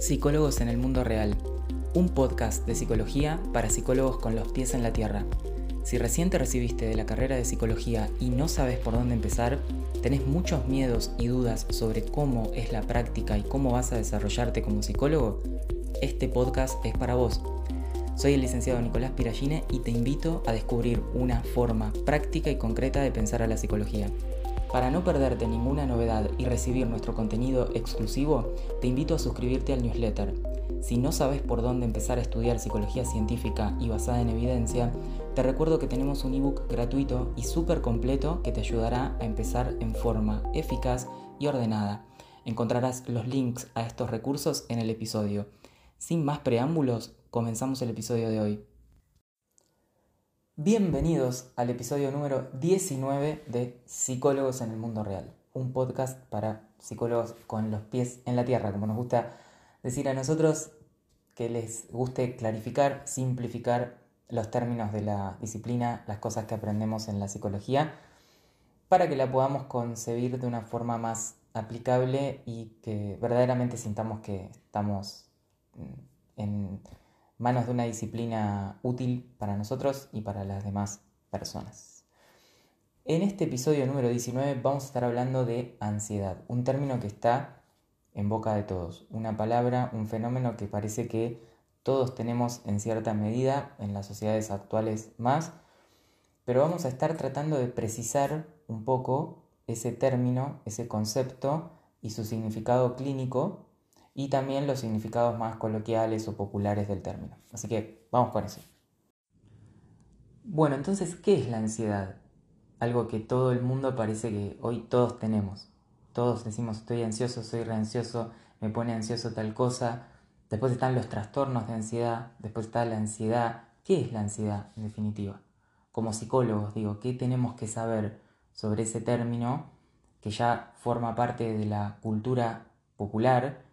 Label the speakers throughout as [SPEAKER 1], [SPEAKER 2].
[SPEAKER 1] Psicólogos en el Mundo Real, un podcast de psicología para psicólogos con los pies en la tierra. Si recién te recibiste de la carrera de psicología y no sabes por dónde empezar, tenés muchos miedos y dudas sobre cómo es la práctica y cómo vas a desarrollarte como psicólogo, este podcast es para vos. Soy el licenciado Nicolás Piragine y te invito a descubrir una forma práctica y concreta de pensar a la psicología. Para no perderte ninguna novedad y recibir nuestro contenido exclusivo, te invito a suscribirte al newsletter. Si no sabes por dónde empezar a estudiar psicología científica y basada en evidencia, te recuerdo que tenemos un ebook gratuito y súper completo que te ayudará a empezar en forma eficaz y ordenada. Encontrarás los links a estos recursos en el episodio. Sin más preámbulos, comenzamos el episodio de hoy. Bienvenidos al episodio número 19 de Psicólogos en el Mundo Real, un podcast para psicólogos con los pies en la tierra, como nos gusta decir a nosotros, que les guste clarificar, simplificar los términos de la disciplina, las cosas que aprendemos en la psicología, para que la podamos concebir de una forma más aplicable y que verdaderamente sintamos que estamos en manos de una disciplina útil para nosotros y para las demás personas. En este episodio número 19 vamos a estar hablando de ansiedad, un término que está en boca de todos, una palabra, un fenómeno que parece que todos tenemos en cierta medida, en las sociedades actuales más, pero vamos a estar tratando de precisar un poco ese término, ese concepto y su significado clínico y también los significados más coloquiales o populares del término. Así que vamos con eso. Bueno, entonces, ¿qué es la ansiedad? Algo que todo el mundo parece que hoy todos tenemos. Todos decimos estoy ansioso, soy reansioso, me pone ansioso tal cosa. Después están los trastornos de ansiedad, después está la ansiedad. ¿Qué es la ansiedad en definitiva? Como psicólogos digo, ¿qué tenemos que saber sobre ese término que ya forma parte de la cultura popular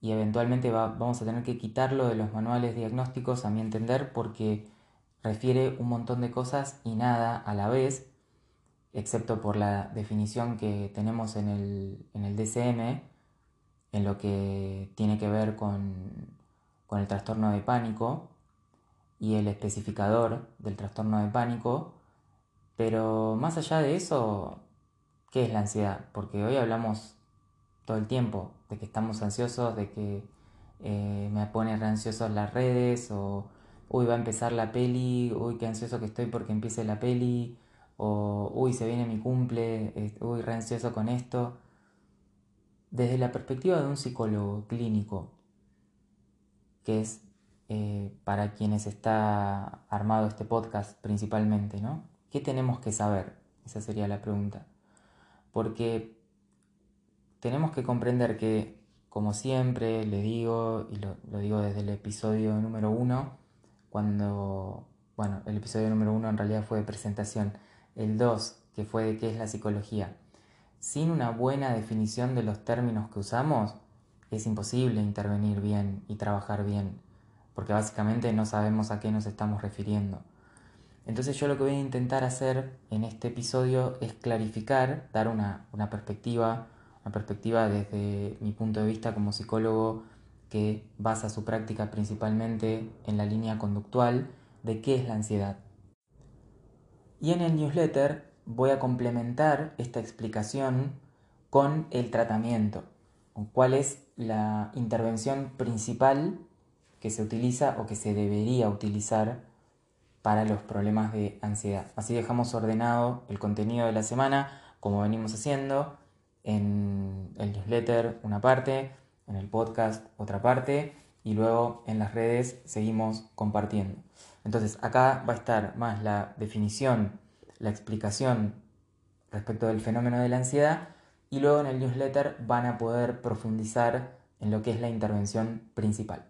[SPEAKER 1] y eventualmente vamos a tener que quitarlo de los manuales diagnósticos, a mi entender, porque refiere un montón de cosas y nada a la vez, excepto por la definición que tenemos en el, en el DCM, en lo que tiene que ver con, con el trastorno de pánico y el especificador del trastorno de pánico, pero más allá de eso, ¿qué es la ansiedad? Porque hoy hablamos todo el tiempo, de que estamos ansiosos, de que eh, me pone ansioso las redes, o uy, va a empezar la peli, uy, qué ansioso que estoy porque empiece la peli, o uy, se viene mi cumple, uy, re ansioso con esto. Desde la perspectiva de un psicólogo clínico, que es eh, para quienes está armado este podcast principalmente, ¿no? ¿Qué tenemos que saber? Esa sería la pregunta. Porque tenemos que comprender que, como siempre le digo, y lo, digo desde el episodio número uno, cuando, bueno, el episodio número uno en realidad fue de presentación, el dos, que fue de qué es la psicología, sin una buena definición de los términos que usamos, es imposible intervenir bien y trabajar bien, porque básicamente no sabemos a qué nos estamos refiriendo. Entonces yo lo que voy a intentar hacer en este episodio es clarificar, dar una, una perspectiva una perspectiva desde mi punto de vista como psicólogo que basa su práctica principalmente en la línea conductual de qué es la ansiedad. Y en el newsletter voy a complementar esta explicación con el tratamiento, con cuál es la intervención principal que se utiliza o que se debería utilizar para los problemas de ansiedad. Así dejamos ordenado el contenido de la semana, como venimos haciendo, en el newsletter una parte, en el podcast otra parte y luego en las redes seguimos compartiendo. Entonces acá va a estar más la definición, la explicación respecto del fenómeno de la ansiedad y luego en el newsletter van a poder profundizar en lo que es la intervención principal.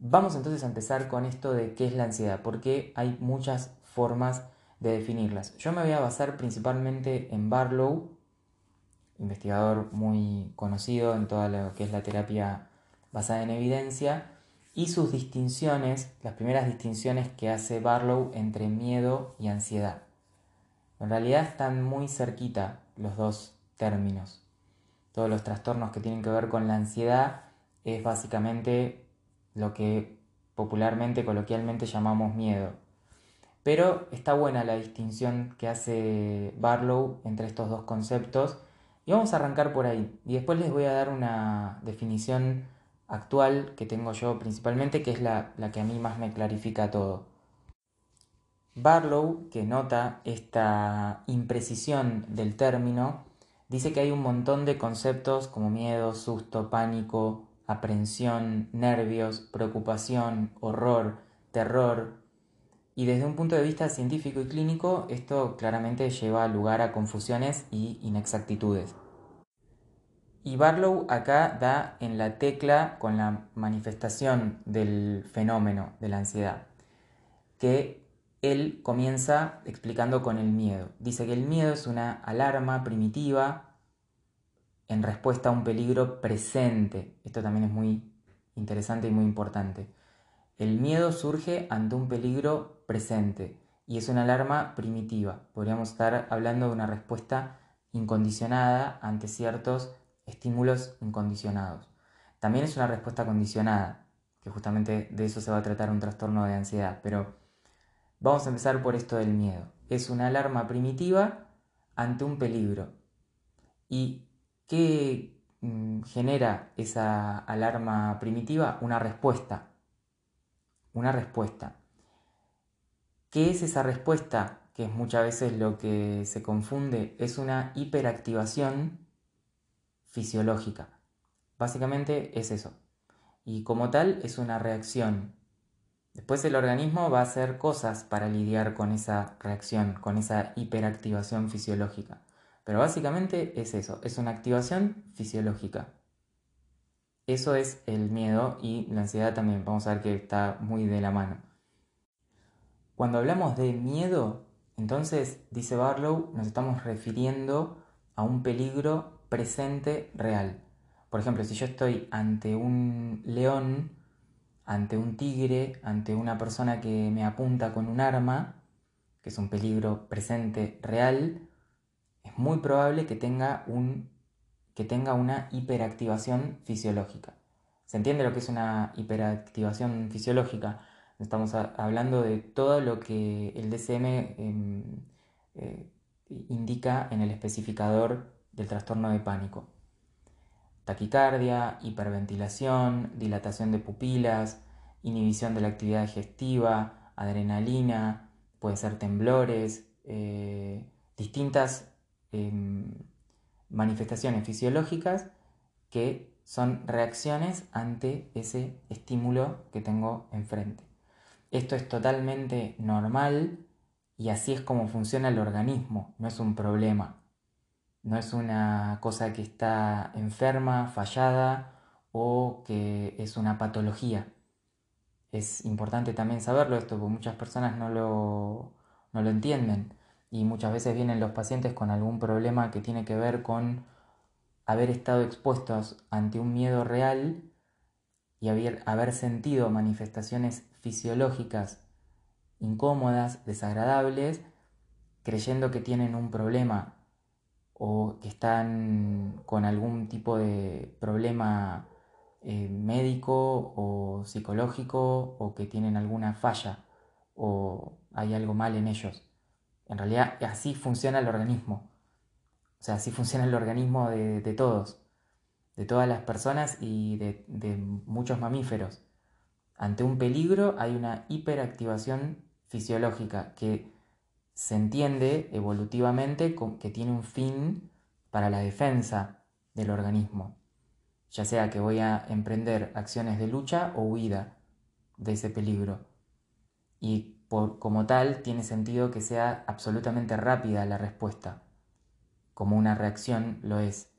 [SPEAKER 1] Vamos entonces a empezar con esto de qué es la ansiedad, porque hay muchas formas de definirlas. Yo me voy a basar principalmente en Barlow, investigador muy conocido en toda lo que es la terapia basada en evidencia, y sus distinciones, las primeras distinciones que hace Barlow entre miedo y ansiedad. En realidad están muy cerquita los dos términos. Todos los trastornos que tienen que ver con la ansiedad es básicamente lo que popularmente, coloquialmente llamamos miedo. Pero está buena la distinción que hace Barlow entre estos dos conceptos y vamos a arrancar por ahí. Y después les voy a dar una definición actual que tengo yo principalmente, que es la, la que a mí más me clarifica todo. Barlow, que nota esta imprecisión del término, dice que hay un montón de conceptos como miedo, susto, pánico, aprensión, nervios, preocupación, horror, terror, y desde un punto de vista científico y clínico esto claramente lleva lugar a confusiones y inexactitudes. Y Barlow acá da en la tecla con la manifestación del fenómeno de la ansiedad, que él comienza explicando con el miedo. Dice que el miedo es una alarma primitiva en respuesta a un peligro presente. Esto también es muy interesante y muy importante. El miedo surge ante un peligro presente y es una alarma primitiva. Podríamos estar hablando de una respuesta incondicionada ante ciertos estímulos incondicionados. También es una respuesta condicionada, que justamente de eso se va a tratar un trastorno de ansiedad, pero Vamos a empezar por esto del miedo. Es una alarma primitiva ante un peligro. ¿Y qué mm, genera esa alarma primitiva? Una respuesta. Una respuesta. ¿Qué es esa respuesta? Que es muchas veces lo que se confunde. Es una hiperactivación fisiológica. Básicamente es eso. Y como tal es una reacción Después el organismo va a hacer cosas para lidiar con esa reacción, con esa hiperactivación fisiológica. Pero básicamente es eso, es una activación fisiológica. Eso es el miedo y la ansiedad también, vamos a ver que está muy de la mano. Cuando hablamos de miedo, entonces, dice Barlow, nos estamos refiriendo a un peligro presente real. Por ejemplo, si yo estoy ante un león, ante un tigre, ante una persona que me apunta con un arma, que es un peligro presente real, es muy probable que tenga, un, que tenga una hiperactivación fisiológica. ¿Se entiende lo que es una hiperactivación fisiológica? Estamos hablando de todo lo que el DCM em, eh, indica en el especificador del trastorno de pánico taquicardia, hiperventilación, dilatación de pupilas, inhibición de la actividad digestiva, adrenalina, puede ser temblores, eh, distintas em, manifestaciones fisiológicas que son reacciones ante ese estímulo que tengo enfrente. Esto es totalmente normal y así es como funciona el organismo, no es un problema. No es una cosa que está enferma, fallada o que es una patología. Es importante también saberlo esto, porque muchas personas no lo, no lo entienden y muchas veces vienen los pacientes con algún problema que tiene que ver con haber estado expuestos ante un miedo real y haber, haber sentido manifestaciones fisiológicas incómodas, desagradables, creyendo que tienen un problema o que están con algún tipo de problema eh, médico o psicológico o que tienen alguna falla o hay algo mal en ellos. En realidad así funciona el organismo. O sea, así funciona el organismo de, todos, de todas las personas y de, muchos mamíferos. Ante un peligro hay una hiperactivación fisiológica que se entiende evolutivamente que tiene un fin para la defensa del organismo, ya sea que voy a emprender acciones de lucha o huida de ese peligro. Y como tal tiene sentido que sea absolutamente rápida la respuesta, como una reacción lo es.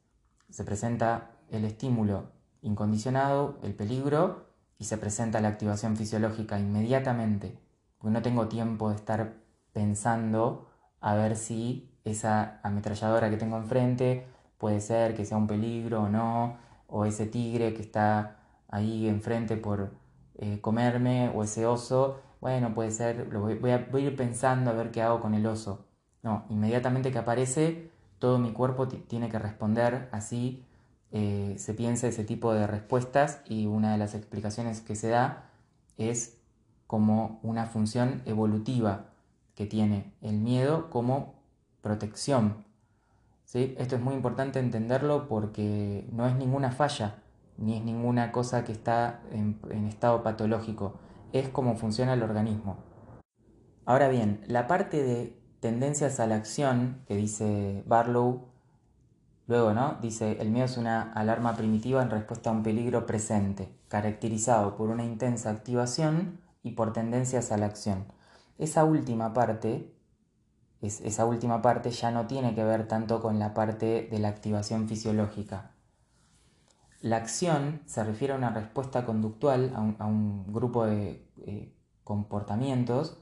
[SPEAKER 1] Se presenta el estímulo incondicionado, el peligro, y se presenta la activación fisiológica inmediatamente, porque no tengo tiempo de estar pensando a ver si esa ametralladora que tengo enfrente puede ser que sea un peligro o no, o ese tigre que está ahí enfrente por eh, comerme, o ese oso, bueno, puede ser, lo voy, a, ir pensando a ver qué hago con el oso. No, inmediatamente que aparece, todo mi cuerpo tiene que responder así eh, se piensa ese tipo de respuestas y una de las explicaciones que se da es como una función evolutiva que tiene el miedo como protección. ¿sí? Esto es muy importante entenderlo porque no es ninguna falla, ni es ninguna cosa que está en estado patológico, es como funciona el organismo. Ahora bien, la parte de tendencias a la acción que dice Barlow, luego, ¿no? Dice, el miedo es una alarma primitiva en respuesta a un peligro presente, caracterizado por una intensa activación y por tendencias a la acción. Esa última parte, esa última parte ya no tiene que ver tanto con la parte de la activación fisiológica. La acción se refiere a una respuesta conductual, a un, grupo de eh, comportamientos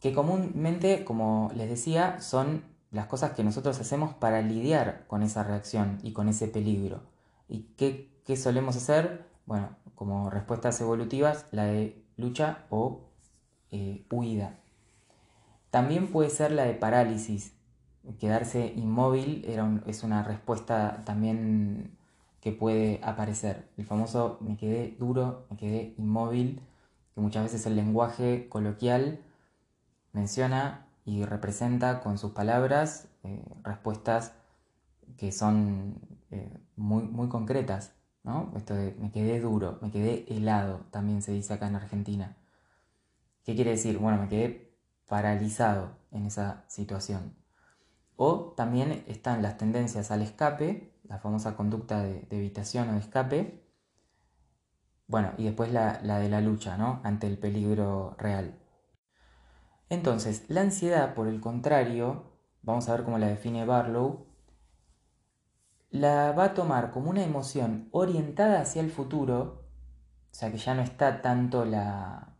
[SPEAKER 1] que comúnmente, como les decía, son las cosas que nosotros hacemos para lidiar con esa reacción y con ese peligro. ¿Y qué, solemos hacer? Bueno, como respuestas evolutivas, la de lucha o eh, huida. También puede ser la de parálisis. Quedarse inmóvil es una respuesta también que puede aparecer. El famoso me quedé duro, me quedé inmóvil, que muchas veces el lenguaje coloquial menciona y representa con sus palabras eh, respuestas que son eh, muy, muy concretas. ¿no? Esto de me quedé duro, me quedé helado, también se dice acá en Argentina. ¿Qué quiere decir? Bueno, me quedé paralizado en esa situación. O también están las tendencias al escape, la famosa conducta de, evitación o de escape. Bueno, y después la, la de la lucha, ¿no? Ante el peligro real. Entonces, la ansiedad, por el contrario, vamos a ver cómo la define Barlow, la va a tomar como una emoción orientada hacia el futuro, o sea que ya no está tanto la...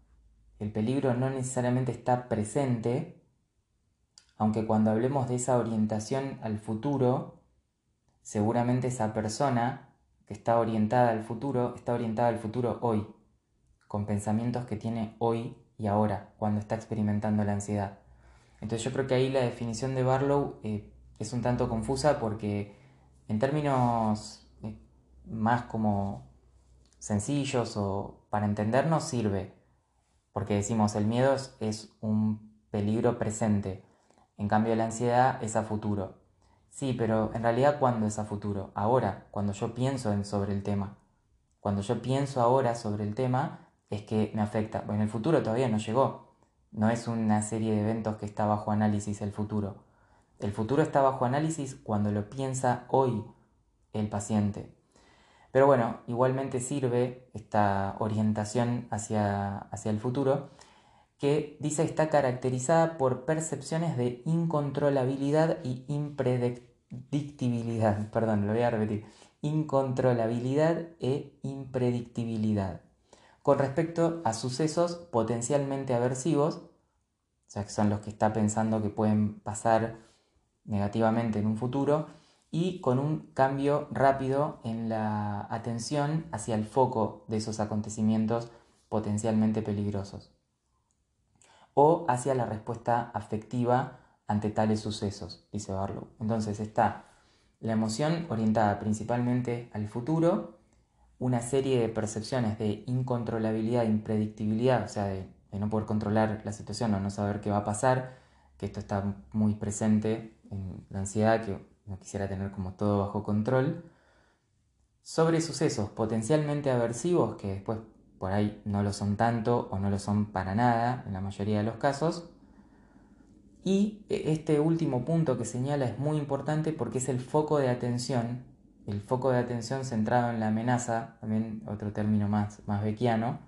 [SPEAKER 1] el peligro no necesariamente está presente, aunque cuando hablemos de esa orientación al futuro, seguramente esa persona que está orientada al futuro, está orientada al futuro hoy, con pensamientos que tiene hoy y ahora, cuando está experimentando la ansiedad. Entonces yo creo que ahí la definición de Barlow eh, es un tanto confusa porque en términos eh, más como sencillos o para entendernos sirve, porque decimos el miedo es, un peligro presente, en cambio la ansiedad es a futuro. Sí, pero en realidad ¿cuándo es a futuro? Ahora, cuando yo pienso en, sobre el tema. Cuando yo pienso ahora sobre el tema, es que me afecta. Bueno, el futuro todavía no llegó. No es una serie de eventos que está bajo análisis el futuro. El futuro está bajo análisis cuando lo piensa hoy el paciente. Pero bueno, igualmente sirve esta orientación hacia, hacia el futuro que dice está caracterizada por percepciones de incontrolabilidad y impredictibilidad. Perdón, lo voy a repetir. Incontrolabilidad e impredictibilidad con respecto a sucesos potencialmente aversivos, o sea, que son los que está pensando que pueden pasar negativamente en un futuro, y con un cambio rápido en la atención hacia el foco de esos acontecimientos potencialmente peligrosos, o hacia la respuesta afectiva ante tales sucesos, dice Barlow. Entonces está la emoción orientada principalmente al futuro, una serie de percepciones de incontrolabilidad, impredictibilidad, o sea, de, no poder controlar la situación o no saber qué va a pasar, que esto está muy presente en la ansiedad, que no quisiera tener como todo bajo control, sobre sucesos potencialmente aversivos, que después por ahí no lo son tanto o no lo son para nada en la mayoría de los casos, y este último punto que señala es muy importante porque es el foco de atención el foco de atención centrado en la amenaza, también otro término más, más bequiano,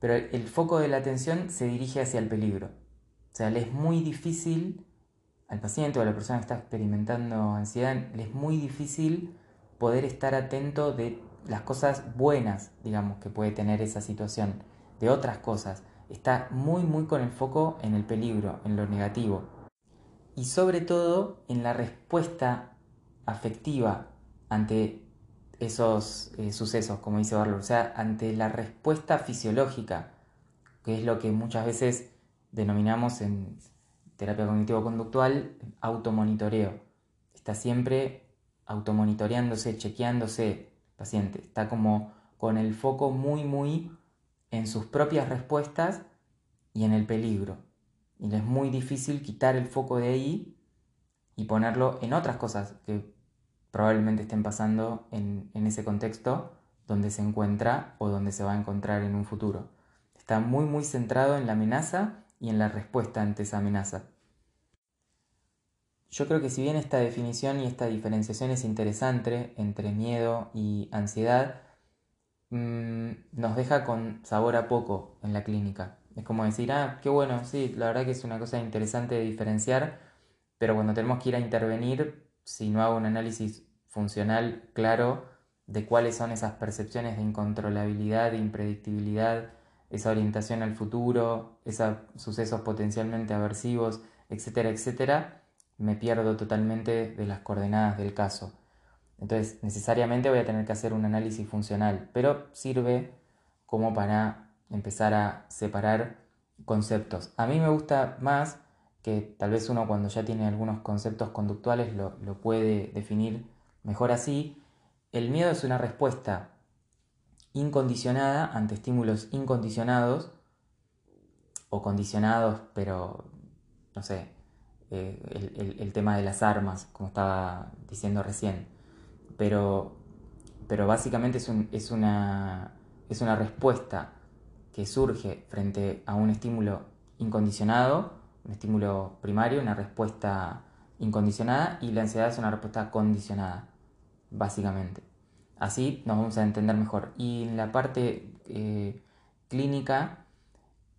[SPEAKER 1] pero el, foco de la atención se dirige hacia el peligro. O sea, le es muy difícil al paciente o a la persona que está experimentando ansiedad, le es muy difícil poder estar atento de las cosas buenas, digamos, que puede tener esa situación, de otras cosas. Está muy, muy con el foco en el peligro, en lo negativo. Y sobre todo en la respuesta afectiva ante esos eh, sucesos, como dice Barlow, o sea, ante la respuesta fisiológica, que es lo que muchas veces denominamos en terapia cognitivo-conductual automonitoreo. Está siempre automonitoreándose, chequeándose, paciente, está como con el foco muy, muy en sus propias respuestas y en el peligro. Y le es muy difícil quitar el foco de ahí y ponerlo en otras cosas que probablemente estén pasando en, en ese contexto donde se encuentra o donde se va a encontrar en un futuro. Está muy, muy centrado en la amenaza y en la respuesta ante esa amenaza. Yo creo que si bien esta definición y esta diferenciación es interesante entre miedo y ansiedad, mm, nos deja con sabor a poco en la clínica. Es como decir, ah, qué bueno, sí, la verdad que es una cosa interesante de diferenciar, pero cuando tenemos que ir a intervenir, si no hago un análisis funcional claro de cuáles son esas percepciones de incontrolabilidad, de impredictibilidad, esa orientación al futuro, esos sucesos potencialmente aversivos, etcétera, etcétera, me pierdo totalmente de las coordenadas del caso. Entonces, necesariamente voy a tener que hacer un análisis funcional, pero sirve como para empezar a separar conceptos. A mí me gusta más que tal vez uno cuando ya tiene algunos conceptos conductuales lo, lo puede definir mejor así. El miedo es una respuesta incondicionada ante estímulos incondicionados o condicionados, pero no sé, eh, el, tema de las armas, como estaba diciendo recién. Pero, pero básicamente es, una, es una respuesta que surge frente a un estímulo incondicionado, un estímulo primario, una respuesta incondicionada, y la ansiedad es una respuesta condicionada, básicamente. Así nos vamos a entender mejor. Y en la parte eh, clínica,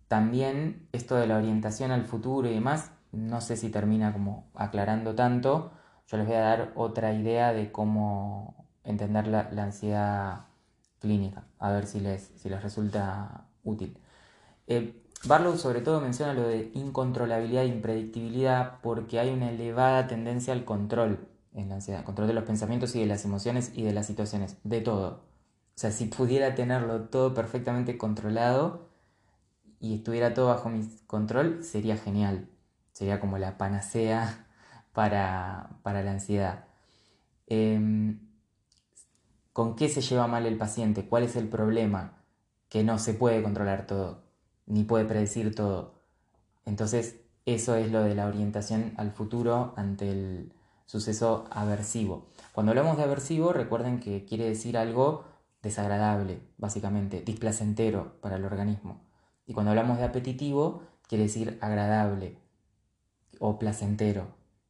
[SPEAKER 1] también esto de la orientación al futuro y demás, no sé si termina como aclarando tanto. Yo les voy a dar otra idea de cómo entender la, ansiedad clínica, a ver si les, si les resulta útil. Eh, Barlow sobre todo menciona lo de incontrolabilidad e impredictibilidad porque hay una elevada tendencia al control en la ansiedad, control de los pensamientos y de las emociones y de las situaciones, de todo. O sea, si pudiera tenerlo todo perfectamente controlado y estuviera todo bajo mi control, sería genial. Sería como la panacea para, la ansiedad. Em, ¿Con qué se lleva mal el paciente? ¿Cuál es el problema? Que no se puede controlar todo, ni puede predecir todo. Entonces, eso es lo de la orientación al futuro ante el, suceso aversivo. Cuando hablamos de aversivo, recuerden que quiere decir algo desagradable, básicamente, displacentero para el organismo. Y cuando hablamos de apetitivo, quiere decir agradable o placentero.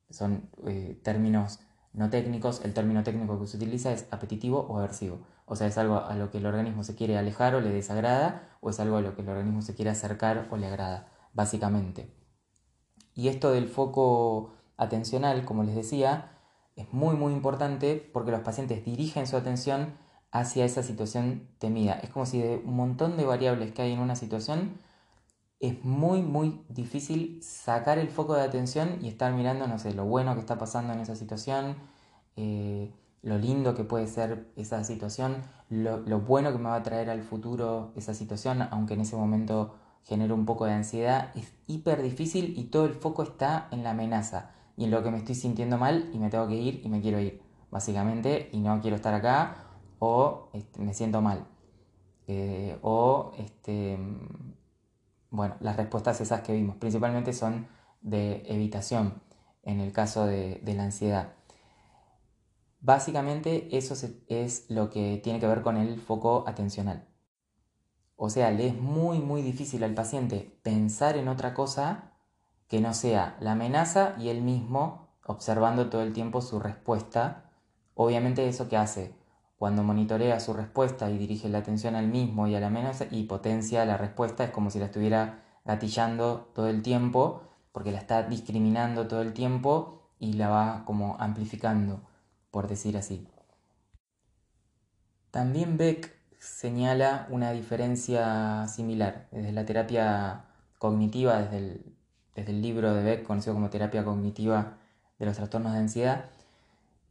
[SPEAKER 1] Son eh, términos no técnicos. El término técnico que se utiliza es apetitivo o aversivo. O sea, es algo a lo que el organismo se quiere alejar o le desagrada, o es algo a lo que el organismo se quiere acercar o le agrada, básicamente. Y esto del foco atencional, como les decía, es muy muy importante porque los pacientes dirigen su atención hacia esa situación temida. Es como si de un montón de variables que hay en una situación, es muy muy difícil sacar el foco de atención y estar mirando, no sé, lo bueno que está pasando en esa situación, eh, lo lindo que puede ser esa situación, lo, bueno que me va a traer al futuro esa situación, aunque en ese momento genere un poco de ansiedad, es hiper difícil y todo el foco está en la amenaza y en lo que me estoy sintiendo mal y me tengo que ir y me quiero ir, básicamente, y no quiero estar acá o este, me siento mal. Eh, o, este, bueno, las respuestas esas que vimos, principalmente son de evitación en el caso de, la ansiedad. Básicamente eso es lo que tiene que ver con el foco atencional. O sea, le es muy muy difícil al paciente pensar en otra cosa que no sea la amenaza y él mismo observando todo el tiempo su respuesta. Obviamente eso que hace cuando monitorea su respuesta y dirige la atención al mismo y a la amenaza y potencia la respuesta es como si la estuviera gatillando todo el tiempo porque la está discriminando todo el tiempo y la va como amplificando, por decir así. También Beck señala una diferencia similar desde la terapia cognitiva, desde el desde el libro de Beck, conocido como terapia cognitiva de los trastornos de ansiedad,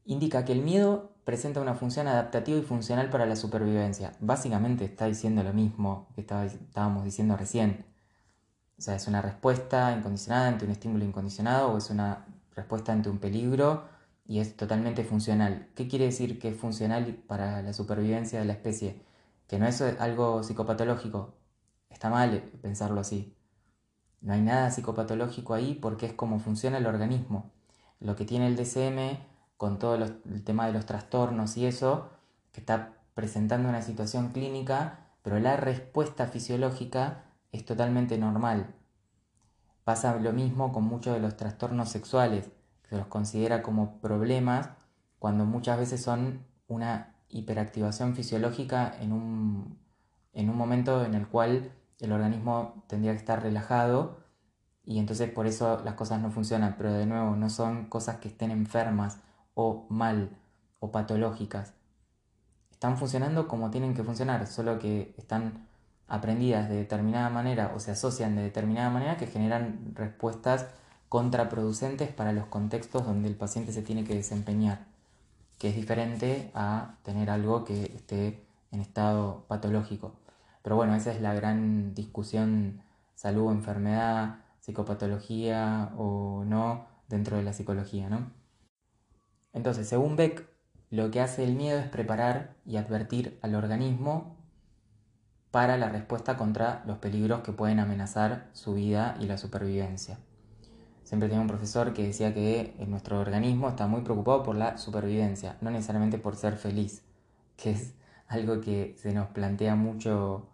[SPEAKER 1] indica que el miedo presenta una función adaptativa y funcional para la supervivencia. Básicamente está diciendo lo mismo que estábamos diciendo recién. O sea, es una respuesta incondicionada ante un estímulo incondicionado o es una respuesta ante un peligro y es totalmente funcional. ¿Qué quiere decir que es funcional para la supervivencia de la especie? Que no es algo psicopatológico. Está mal pensarlo así. No hay nada psicopatológico ahí porque es como funciona el organismo. Lo que tiene el DCM con todo el tema de los trastornos y eso, que está presentando una situación clínica, pero la respuesta fisiológica es totalmente normal. Pasa lo mismo con muchos de los trastornos sexuales, que se los considera como problemas cuando muchas veces son una hiperactivación fisiológica en un, en un momento en el cual el organismo tendría que estar relajado y entonces por eso las cosas no funcionan, pero de nuevo no son cosas que estén enfermas o mal o patológicas. Están funcionando como tienen que funcionar, solo que están aprendidas de determinada manera o se asocian de determinada manera que generan respuestas contraproducentes para los contextos donde el paciente se tiene que desempeñar, que es diferente a tener algo que esté en estado patológico. Pero bueno, esa es la gran discusión salud, enfermedad, psicopatología o no dentro de la psicología, ¿no? Entonces, según Beck, lo que hace el miedo es preparar y advertir al organismo para la respuesta contra los peligros que pueden amenazar su vida y la supervivencia. Siempre tenía un profesor que decía que nuestro organismo está muy preocupado por la supervivencia, no necesariamente por ser feliz, que es algo que se nos plantea mucho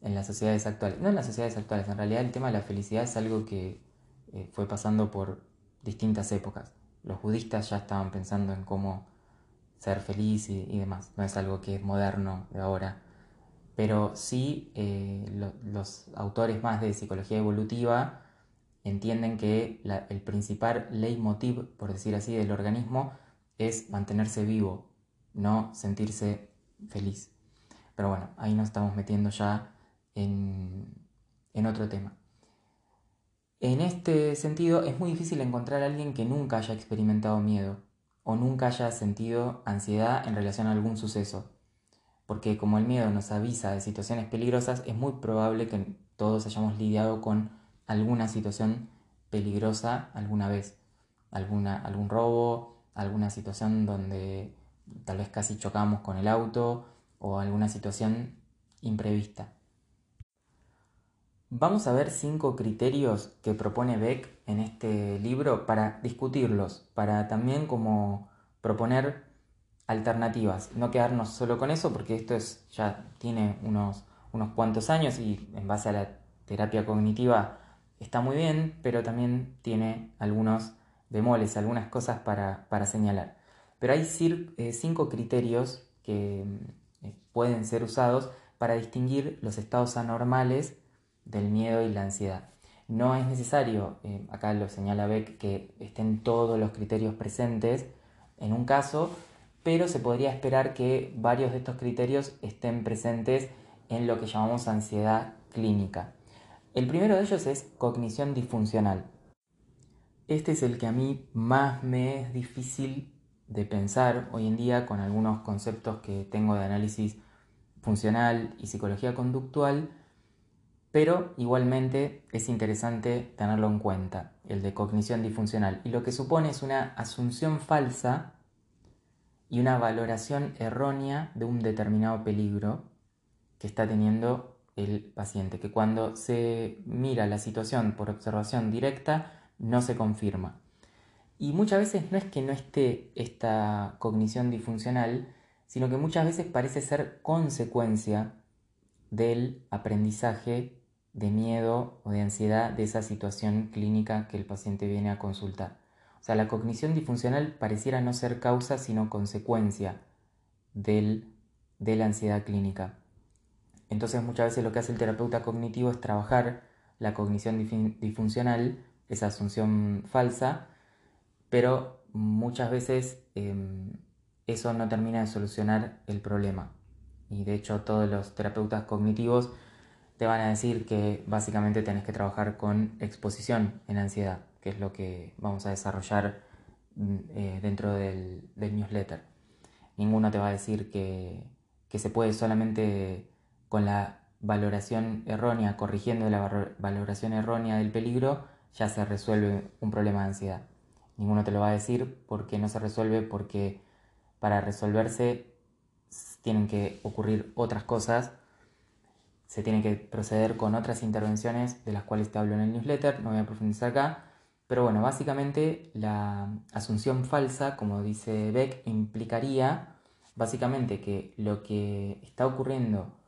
[SPEAKER 1] en las sociedades actuales. No en las sociedades actuales, en realidad el tema de la felicidad es algo que eh, fue pasando por distintas épocas. Los budistas ya estaban pensando en cómo ser feliz y, demás, no es algo que es moderno de ahora pero sí eh, los autores más de psicología evolutiva entienden que el principal leitmotiv, por decir así, del organismo es mantenerse vivo, no sentirse feliz. Pero bueno, ahí nos estamos metiendo ya en, en otro tema. En este sentido, es muy difícil encontrar a alguien que nunca haya experimentado miedo o nunca haya sentido ansiedad en relación a algún suceso porque como el miedo nos avisa de situaciones peligrosas, es muy probable que todos hayamos lidiado con alguna situación peligrosa alguna vez, alguna, algún robo, alguna situación donde tal vez casi chocamos con el auto o alguna situación imprevista. Vamos a ver cinco criterios que propone Beck en este libro para discutirlos, para también como proponer alternativas, no quedarnos solo con eso, porque esto es, ya tiene unos, unos cuantos años y en base a la terapia cognitiva está muy bien, pero también tiene algunos bemoles, algunas cosas para, señalar. Pero hay eh, cinco criterios que eh, pueden ser usados para distinguir los estados anormales del miedo y la ansiedad. No es necesario, eh, acá lo señala Beck, que estén todos los criterios presentes en un caso, pero se podría esperar que varios de estos criterios estén presentes en lo que llamamos ansiedad clínica. El primero de ellos es cognición disfuncional. Este es el que a mí más me es difícil de pensar hoy en día con algunos conceptos que tengo de análisis funcional y psicología conductual, pero igualmente es interesante tenerlo en cuenta, el de cognición disfuncional. Y lo que supone es una asunción falsa y una valoración errónea de un determinado peligro que está teniendo el paciente, que cuando se mira la situación por observación directa no se confirma. Y muchas veces no es que no esté esta cognición disfuncional, sino que muchas veces parece ser consecuencia del aprendizaje de miedo o de ansiedad de esa situación clínica que el paciente viene a consultar. O sea, la cognición disfuncional pareciera no ser causa, sino consecuencia de la ansiedad clínica. Entonces muchas veces lo que hace el terapeuta cognitivo es trabajar la cognición disfuncional, esa asunción falsa, pero muchas veces em, eso no termina de solucionar el problema. Y de hecho todos los terapeutas cognitivos te van a decir que básicamente tenés que trabajar con exposición en ansiedad que es lo que vamos a desarrollar mm, eh, dentro del, newsletter. Ninguno te va a decir que, se puede solamente con la valoración errónea, corrigiendo la valoración errónea del peligro, ya se resuelve un problema de ansiedad. ninguno te lo va a decir porque no se resuelve, porque para resolverse tienen que ocurrir otras cosas, se tiene que proceder con otras intervenciones de las cuales te hablo en el newsletter, no voy a profundizar acá, pero bueno, básicamente la asunción falsa, como dice Beck, implicaría básicamente que lo que está ocurriendo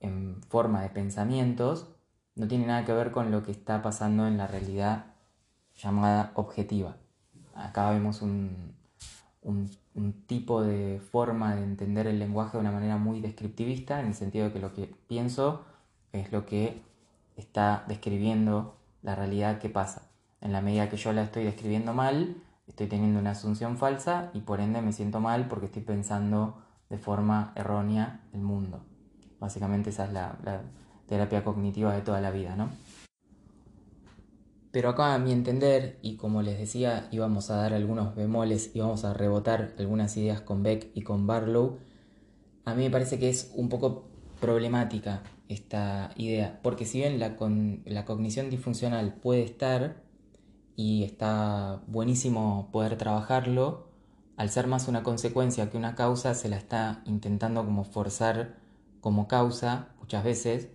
[SPEAKER 1] en forma de pensamientos no tiene nada que ver con lo que está pasando en la realidad llamada objetiva. Acá vemos un, tipo de forma de entender el lenguaje de una manera muy descriptivista, en el sentido de que lo que pienso es lo que está describiendo la realidad que pasa. En la medida que yo la estoy describiendo mal, estoy teniendo una asunción falsa y por ende me siento mal porque estoy pensando de forma errónea el mundo. Básicamente esa es la, terapia cognitiva de toda la vida, ¿no? Pero acá a mi entender, y como les decía, íbamos a dar algunos bemoles, íbamos a rebotar algunas ideas con Beck y con Barlow, a mí me parece que es un poco problemática esta idea, porque si bien la, con, la cognición disfuncional puede estar, y está buenísimo poder trabajarlo, al ser más una consecuencia que una causa, se la está intentando como forzar como causa muchas veces,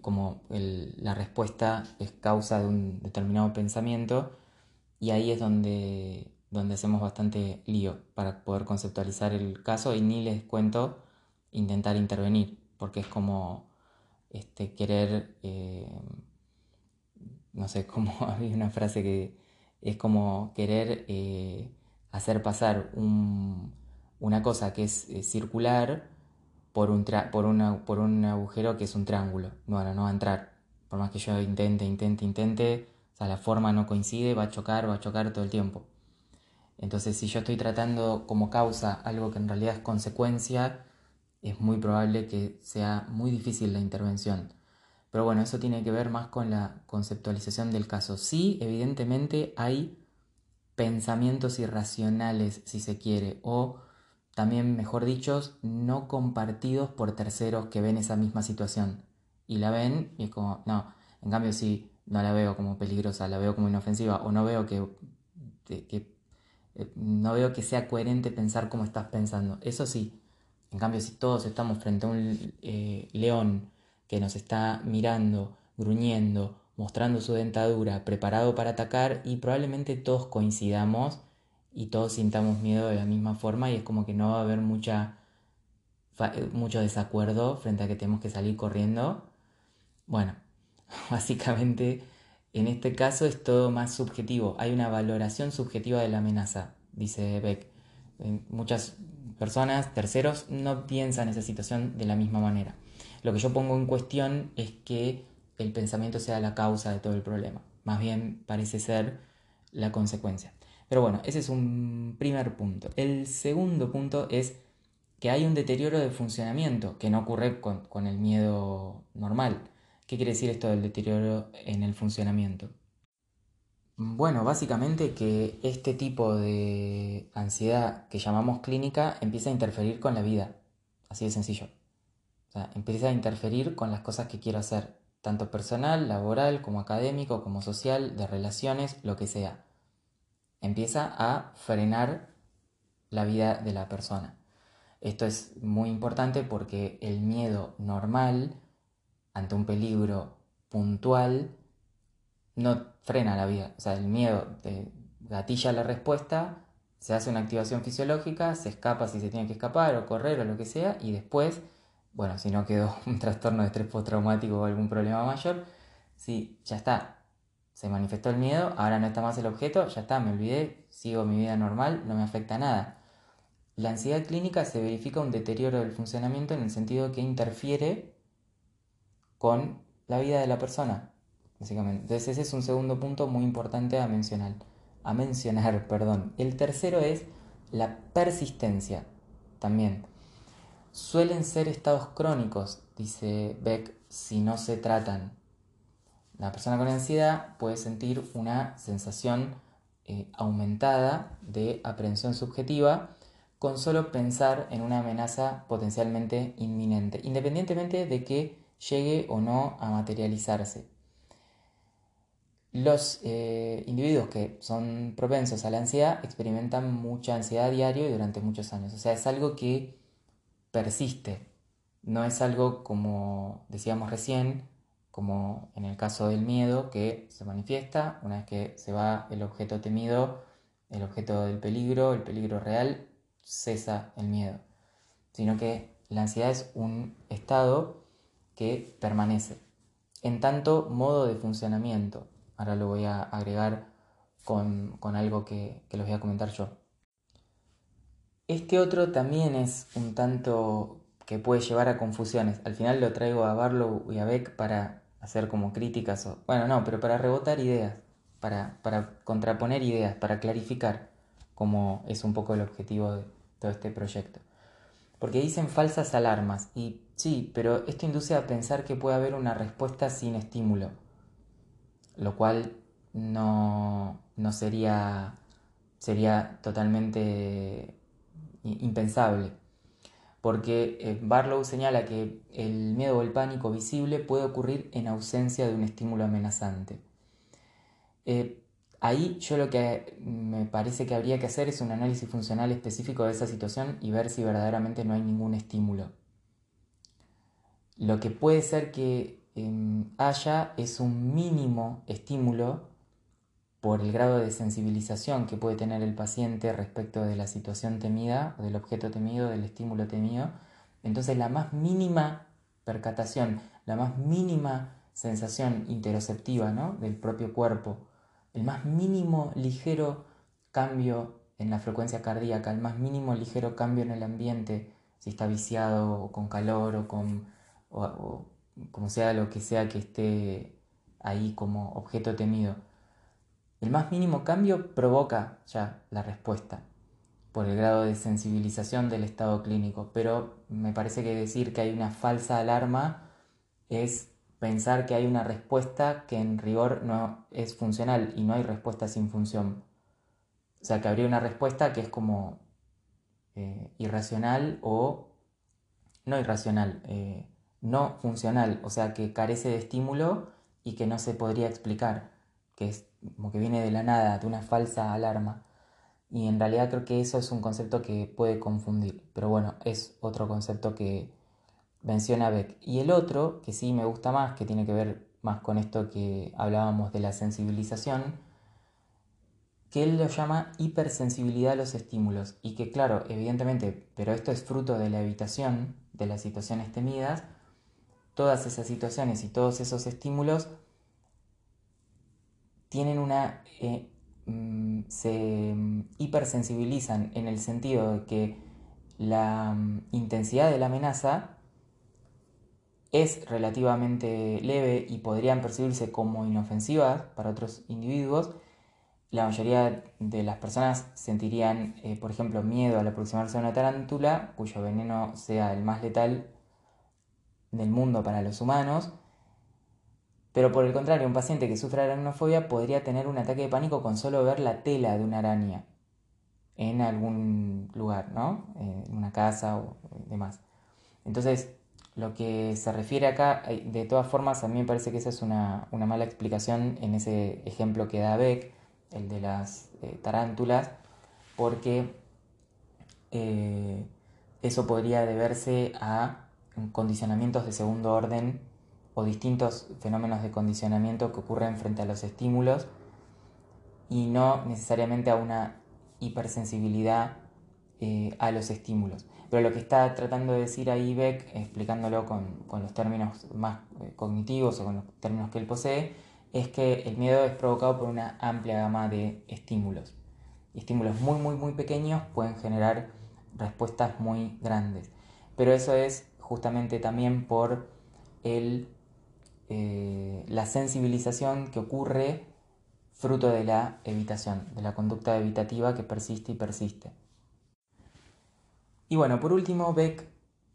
[SPEAKER 1] como la respuesta es causa de un determinado pensamiento, y ahí es donde, donde hacemos bastante lío para poder conceptualizar el caso y ni les cuento intentar intervenir, porque es como este, querer, eh, no sé, como había una frase que es como querer eh, hacer pasar una cosa que es eh, circular, por un, por, por un agujero que es un triángulo. Bueno, no va a entrar. Por más que yo intente, intente, intente, o sea, la forma no coincide, va a chocar, va a chocar todo el tiempo. Entonces, si yo estoy tratando como causa algo que en realidad es consecuencia, es muy probable que sea muy difícil la intervención. Pero bueno, eso tiene que ver más con la conceptualización del caso. Sí, evidentemente hay pensamientos irracionales, si se quiere, o también, mejor dicho, no compartidos por terceros que ven esa misma situación. Y la ven y es como, no, en cambio si no la veo como peligrosa, la veo como inofensiva o no veo que, eh, no veo que sea coherente pensar como estás pensando. Eso sí, en cambio si todos estamos frente a un eh, león que nos está mirando, gruñendo, mostrando su dentadura, preparado para atacar y probablemente todos coincidamos y todos sintamos miedo de la misma forma y es como que no va a haber mucha, mucho desacuerdo frente a que tenemos que salir corriendo. Bueno, básicamente en este caso es todo más subjetivo. Hay una valoración subjetiva de la amenaza, dice Beck. Muchas personas, terceros, no piensan esa situación de la misma manera. Lo que yo pongo en cuestión es que el pensamiento sea la causa de todo el problema. Más bien parece ser la consecuencia. Pero bueno, ese es un primer punto. El segundo punto es que hay un deterioro de funcionamiento que no ocurre con, el miedo normal. ¿Qué quiere decir esto del deterioro en el funcionamiento? Bueno, básicamente que este tipo de ansiedad que llamamos clínica empieza a interferir con la vida. Así de sencillo. O sea, empieza a interferir con las cosas que quiero hacer, tanto personal, laboral, como académico, como social, de relaciones, lo que sea empieza a frenar la vida de la persona. Esto es muy importante porque el miedo normal ante un peligro puntual no frena la vida. O sea, el miedo gatilla la respuesta, se hace una activación fisiológica, se escapa si se tiene que escapar o correr o lo que sea, y después, bueno, si no quedó un trastorno de estrés postraumático o algún problema mayor, sí, ya está, se manifestó el miedo, ahora no está más el objeto, ya está, me olvidé, sigo mi vida normal, no me afecta nada. La ansiedad clínica se verifica un deterioro del funcionamiento en el sentido que interfiere con la vida de la persona, básicamente. Entonces ese es un segundo punto muy importante a mencionar. A mencionar, perdón. El tercero es la persistencia, también. Suelen ser estados crónicos, dice Beck, si no se tratan. La persona con ansiedad puede sentir una sensación eh, aumentada de aprehensión subjetiva con solo pensar en una amenaza potencialmente inminente, independientemente de que llegue o no a materializarse. los eh, individuos que son propensos a la ansiedad experimentan mucha ansiedad diario y durante muchos años. O sea, es algo que persiste. No es algo como decíamos recién, como en el caso del miedo, que se manifiesta una vez que se va el objeto temido, el objeto del peligro, el peligro real, cesa el miedo. Sino que la ansiedad es un estado que permanece. En tanto modo de funcionamiento, Ahora lo voy a agregar con, algo que, que, los voy a comentar yo. Este otro también es un tanto que puede llevar a confusiones. Al final lo traigo a Barlow y a Beck para hacer como críticas, o, bueno, no, pero para rebotar ideas, para, para contraponer ideas, para clarificar, como es un poco el objetivo de todo este proyecto. Porque dicen falsas alarmas, y sí, pero esto induce a pensar que puede haber una respuesta sin estímulo lo cual no, sería, sería totalmente impensable. Porque eh, Barlow señala que el miedo o el pánico visible puede ocurrir en ausencia de un estímulo amenazante. Eh, ahí yo lo que me parece que habría que hacer es un análisis funcional específico de esa situación y ver si verdaderamente no hay ningún estímulo. Lo que puede ser que Em, haya es un mínimo estímulo por el grado de sensibilización que puede tener el paciente respecto de la situación temida, del objeto temido, del estímulo temido. Entonces la más mínima percatación, la más mínima sensación interoceptiva ¿no? del propio cuerpo, el más mínimo ligero cambio en la frecuencia cardíaca, el más mínimo ligero cambio en el ambiente, si está viciado o con calor o con como sea lo que sea que esté ahí como objeto temido. El más mínimo cambio provoca ya la respuesta por el grado de sensibilización del estado clínico, pero me parece que decir que hay una falsa alarma es pensar que hay una respuesta que en rigor no es funcional y no hay respuesta sin función. O sea, que habría una respuesta que es como eh, irracional o no irracional, eh, no funcional, o sea, que carece de estímulo y que no se podría explicar, que es como que viene de la nada, de una falsa alarma. Y en realidad creo que eso es un concepto que puede confundir, pero bueno, es otro concepto que menciona Beck. Y el otro, que sí me gusta más, que tiene que ver más con esto que hablábamos de la sensibilización, que él lo llama hipersensibilidad a los estímulos. Y que claro, evidentemente, pero esto es fruto de la evitación de las situaciones temidas, todas esas situaciones y todos esos estímulos tienen una... Eh, mm, se mm, hipersensibilizan en el sentido de que la mm, intensidad de la amenaza es relativamente leve y podrían percibirse como inofensivas para otros individuos, la mayoría de las personas sentirían, eh, por ejemplo, miedo al aproximarse a una tarántula, cuyo veneno sea el más letal del mundo para los humanos, pero por el contrario, un paciente que sufre aracnofobia podría tener un ataque de pánico con solo ver la tela de una araña en algún lugar, ¿no? En una casa o demás. Entonces, lo que se refiere acá, eh, de todas formas, a mí me parece que esa es una, mala explicación en ese ejemplo que da Beck, el de las eh, tarántulas, porque eh, eso podría deberse a condicionamientos de segundo orden o distintos fenómenos de condicionamiento que ocurren frente a los estímulos y no necesariamente a una hipersensibilidad eh, a los estímulos. Pero lo que está tratando de decir ahí Beck, explicándolo con, los términos más eh, cognitivos o con los términos que él posee, es que el miedo es provocado por una amplia gama de estímulos. estímulos muy, muy, muy pequeños pueden generar respuestas muy grandes. Pero eso es justamente también por el, eh, la sensibilización que ocurre fruto de la evitación, de la conducta evitativa que persiste y persiste. Y bueno, por último, Beck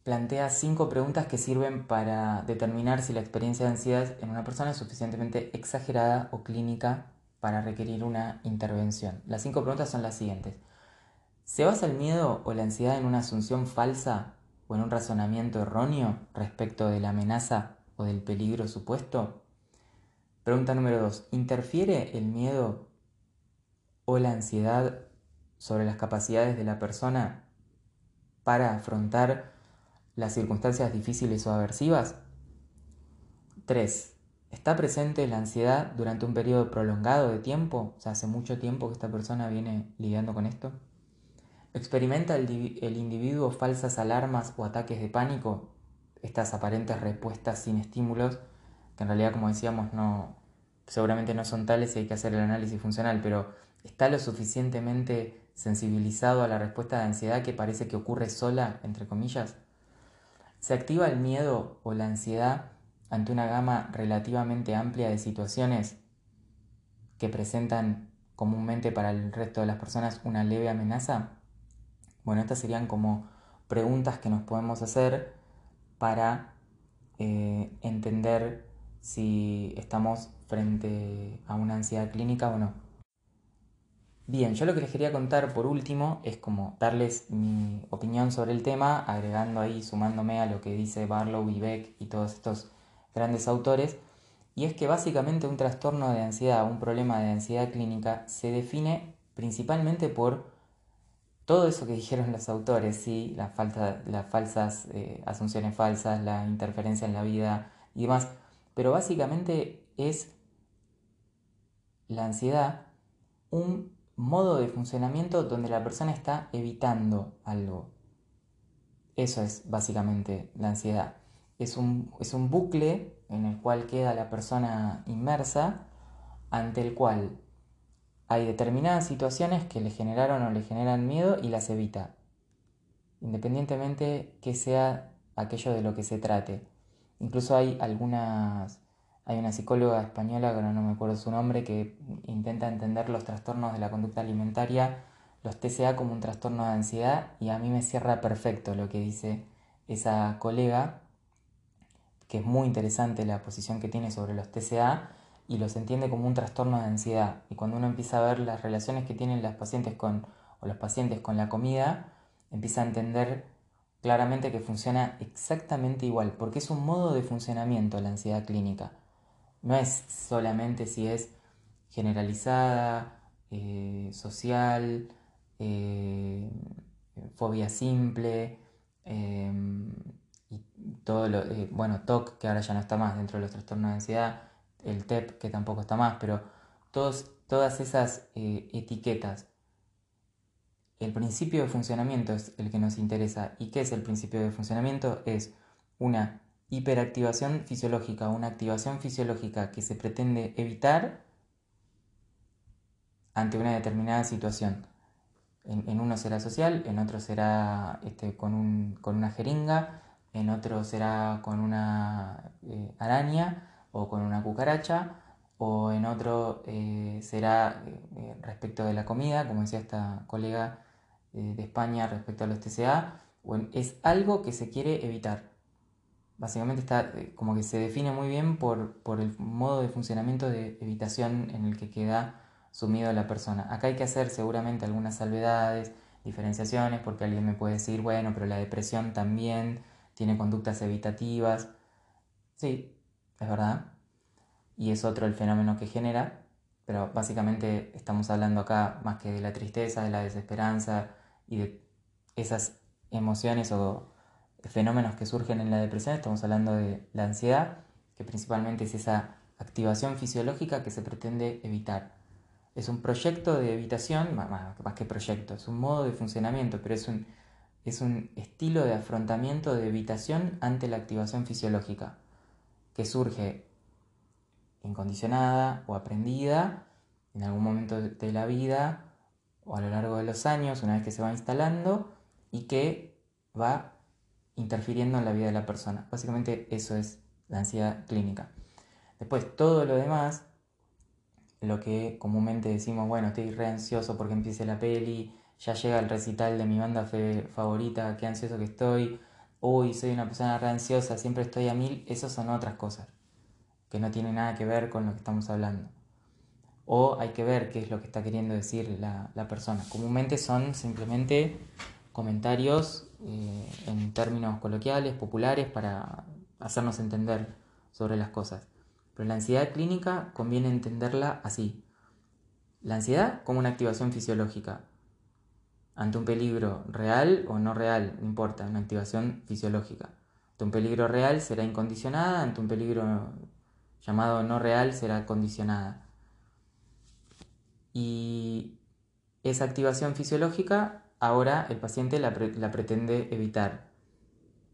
[SPEAKER 1] plantea cinco preguntas que sirven para determinar si la experiencia de ansiedad en una persona es suficientemente exagerada o clínica para requerir una intervención. Las cinco preguntas son las siguientes. ¿Se basa el miedo o la ansiedad en una asunción falsa o en un razonamiento erróneo respecto de la amenaza o del peligro supuesto? Pregunta número dos. ¿Interfiere el miedo o la ansiedad sobre las capacidades de la persona para afrontar las circunstancias difíciles o aversivas? 3. ¿Está presente la ansiedad durante un periodo prolongado de tiempo? O sea, hace mucho tiempo que esta persona viene lidiando con esto. ¿Experimenta el, individuo falsas alarmas o ataques de pánico? Estas aparentes respuestas sin estímulos, que en realidad, como decíamos, no, seguramente no son tales y hay que hacer el análisis funcional, pero ¿está lo suficientemente sensibilizado a la respuesta de ansiedad que parece que ocurre sola, entre comillas? ¿Se activa el miedo o la ansiedad ante una gama relativamente amplia de situaciones que presentan comúnmente para el resto de las personas una leve amenaza? Bueno, estas serían como preguntas que nos podemos hacer para eh, entender si estamos frente a una ansiedad clínica o no. Bien, yo lo que les quería contar por último es como darles mi opinión sobre el tema, agregando ahí, sumándome a lo que dice Barlow y Beck y todos estos grandes autores, y es que básicamente un trastorno de ansiedad, un problema de ansiedad clínica, se define principalmente por todo eso que dijeron los autores, ¿sí? las falsas eh, asunciones falsas, la interferencia en la vida y demás, pero básicamente es la ansiedad un modo de funcionamiento donde la persona está evitando algo. Eso es básicamente la ansiedad es un, es un bucle en el cual queda la persona inmersa, ante el cual hay determinadas situaciones que le generaron o le generan miedo y las evita, independientemente que sea aquello de lo que se trate. Incluso hay algunas, hay una psicóloga española, que no me acuerdo su nombre, que intenta entender los trastornos de la conducta alimentaria, los TCA como un trastorno de ansiedad, y a mí me cierra perfecto lo que dice esa colega, que es muy interesante la posición que tiene sobre los TCA y los entiende como un trastorno de ansiedad. Y cuando uno empieza a ver las relaciones que tienen las pacientes con, o los pacientes con la comida, empieza a entender claramente que funciona exactamente igual, porque es un modo de funcionamiento la ansiedad clínica. No es solamente si es generalizada, eh, social, eh, fobia simple, eh, todo lo, bueno, TOC, que ahora ya no está más dentro de los trastornos de ansiedad, el TEP, que tampoco está más, pero todos, todas esas eh, etiquetas. El principio de funcionamiento es el que nos interesa. ¿Y qué es el principio de funcionamiento? Es una hiperactivación fisiológica, una activación fisiológica que se pretende evitar ante una determinada situación. En, uno será social, en otro será este, con, un, con una jeringa, en otro será con una eh, araña o con una cucaracha, o en otro eh, será eh, respecto de la comida, como decía esta colega de España respecto a los TCA, es algo que se quiere evitar. Básicamente está como que se define muy bien por, por el modo de funcionamiento de evitación en el que queda sumido la persona. Acá hay que hacer seguramente algunas salvedades, diferenciaciones, porque alguien me puede decir, bueno, pero la depresión también tiene conductas evitativas. Sí, es verdad. Y es otro el fenómeno que genera, pero básicamente estamos hablando acá más que de la tristeza, de la desesperanza y de esas emociones o fenómenos que surgen en la depresión, estamos hablando de la ansiedad, que principalmente es esa activación fisiológica que se pretende evitar. Es un proyecto de evitación, más, que proyecto, es un modo de funcionamiento, pero es un es un estilo de afrontamiento de evitación ante la activación fisiológica, que surge incondicionada o aprendida en algún momento de la vida o a lo largo de los años, una vez que se va instalando, y que va interfiriendo en la vida de la persona. Básicamente eso es la ansiedad clínica. Después, todo lo demás, lo que comúnmente decimos, bueno, estoy re ansioso porque empiece la peli, ya llega el recital de mi banda favorita, qué ansioso que estoy, uy, soy una persona re ansiosa, siempre estoy a mil, esas son otras cosas, que no tienen nada que ver con lo que estamos hablando. O hay que ver qué es lo que está queriendo decir la, persona. Comúnmente son simplemente comentarios eh, en términos coloquiales, populares, para hacernos entender sobre las cosas. Pero la ansiedad clínica conviene entenderla así. La ansiedad como una activación fisiológica. Ante un peligro real o no real, no importa, una activación fisiológica. Ante un peligro real será incondicionada, ante un peligro llamado no real será condicionada. Y esa activación fisiológica ahora el paciente la, pretende evitar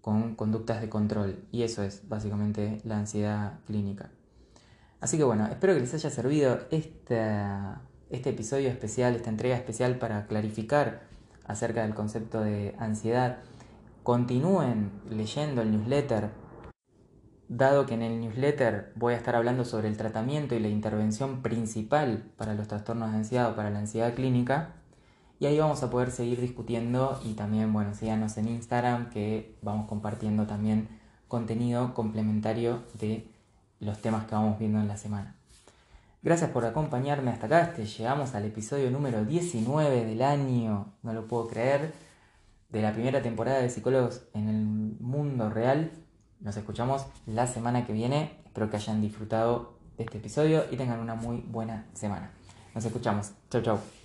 [SPEAKER 1] con conductas de control. Y eso es básicamente la ansiedad clínica. Así que bueno, espero que les haya servido este episodio especial, esta entrega especial para clarificar acerca del concepto de ansiedad. Continúen leyendo el newsletter, dado que en el newsletter voy a estar hablando sobre el tratamiento y la intervención principal para los trastornos de ansiedad o para la ansiedad clínica. Y ahí vamos a poder seguir discutiendo y también, bueno, síganos en Instagram que vamos compartiendo también contenido complementario de los temas que vamos viendo en la semana. Gracias por acompañarme hasta acá. Este, llegamos al episodio número 19 del año, no lo puedo creer, de la primera temporada de Psicólogos en el Mundo Real. Nos escuchamos la semana que viene. Espero que hayan disfrutado de este episodio y tengan una muy buena semana. Nos escuchamos. Chau, chau.